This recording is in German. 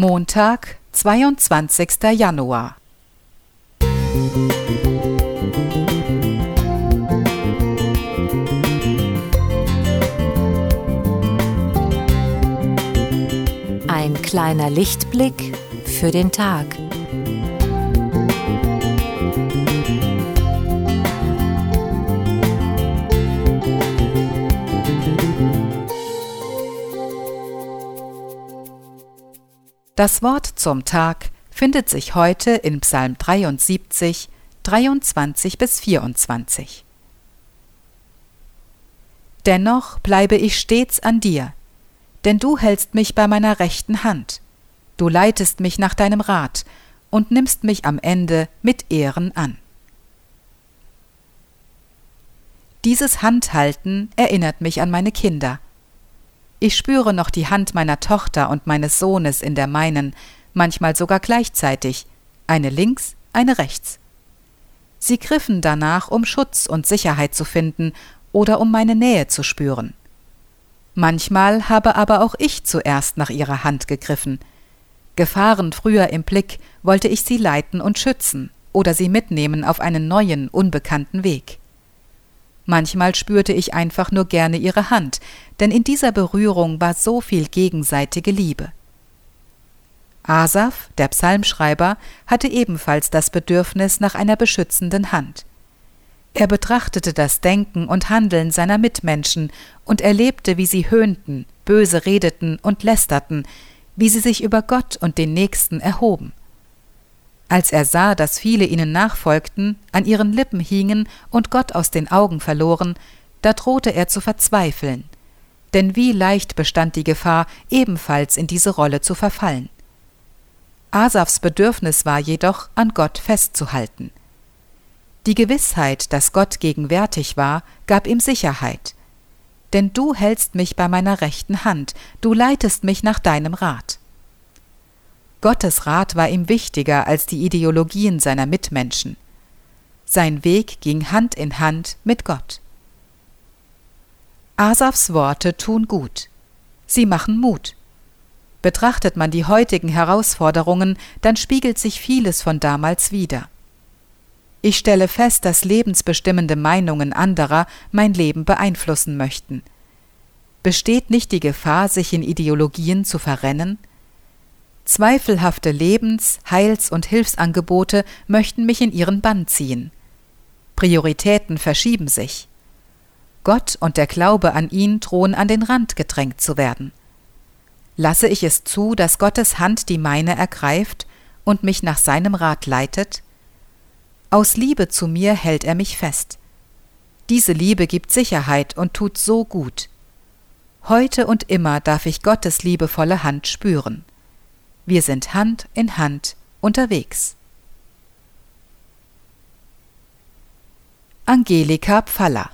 Montag, 22. Januar. Ein kleiner Lichtblick für den Tag. Das Wort zum Tag findet sich heute in Psalm 73, 23 bis 24. Dennoch bleibe ich stets an dir, denn du hältst mich bei meiner rechten Hand. Du leitest mich nach deinem Rat und nimmst mich am Ende mit Ehren an. Dieses Handhalten erinnert mich an meine Kinder. Ich spüre noch die Hand meiner Tochter und meines Sohnes in der meinen, manchmal sogar gleichzeitig, eine links, eine rechts. Sie griffen danach, um Schutz und Sicherheit zu finden oder um meine Nähe zu spüren. Manchmal habe aber auch ich zuerst nach ihrer Hand gegriffen. Gefahren früher im Blick wollte ich sie leiten und schützen oder sie mitnehmen auf einen neuen, unbekannten Weg. Manchmal spürte ich einfach nur gerne ihre Hand, denn in dieser Berührung war so viel gegenseitige Liebe. Asaf, der Psalmschreiber, hatte ebenfalls das Bedürfnis nach einer beschützenden Hand. Er betrachtete das Denken und Handeln seiner Mitmenschen und erlebte, wie sie höhnten, böse redeten und lästerten, wie sie sich über Gott und den Nächsten erhoben. Als er sah, dass viele ihnen nachfolgten, an ihren Lippen hingen und Gott aus den Augen verloren, da drohte er zu verzweifeln. Denn wie leicht bestand die Gefahr, ebenfalls in diese Rolle zu verfallen. Asafs Bedürfnis war jedoch, an Gott festzuhalten. Die Gewissheit, dass Gott gegenwärtig war, gab ihm Sicherheit. Denn du hältst mich bei meiner rechten Hand, du leitest mich nach deinem Rat. Gottes Rat war ihm wichtiger als die Ideologien seiner Mitmenschen. Sein Weg ging Hand in Hand mit Gott. Asafs Worte tun gut. Sie machen Mut. Betrachtet man die heutigen Herausforderungen, dann spiegelt sich vieles von damals wider. Ich stelle fest, dass lebensbestimmende Meinungen anderer mein Leben beeinflussen möchten. Besteht nicht die Gefahr, sich in Ideologien zu verrennen? Zweifelhafte Lebens-, Heils- und Hilfsangebote möchten mich in ihren Bann ziehen. Prioritäten verschieben sich. Gott und der Glaube an ihn drohen an den Rand gedrängt zu werden. Lasse ich es zu, dass Gottes Hand die meine ergreift und mich nach seinem Rat leitet? Aus Liebe zu mir hält er mich fest. Diese Liebe gibt Sicherheit und tut so gut. Heute und immer darf ich Gottes liebevolle Hand spüren. Wir sind Hand in Hand unterwegs. Angelika Pfaller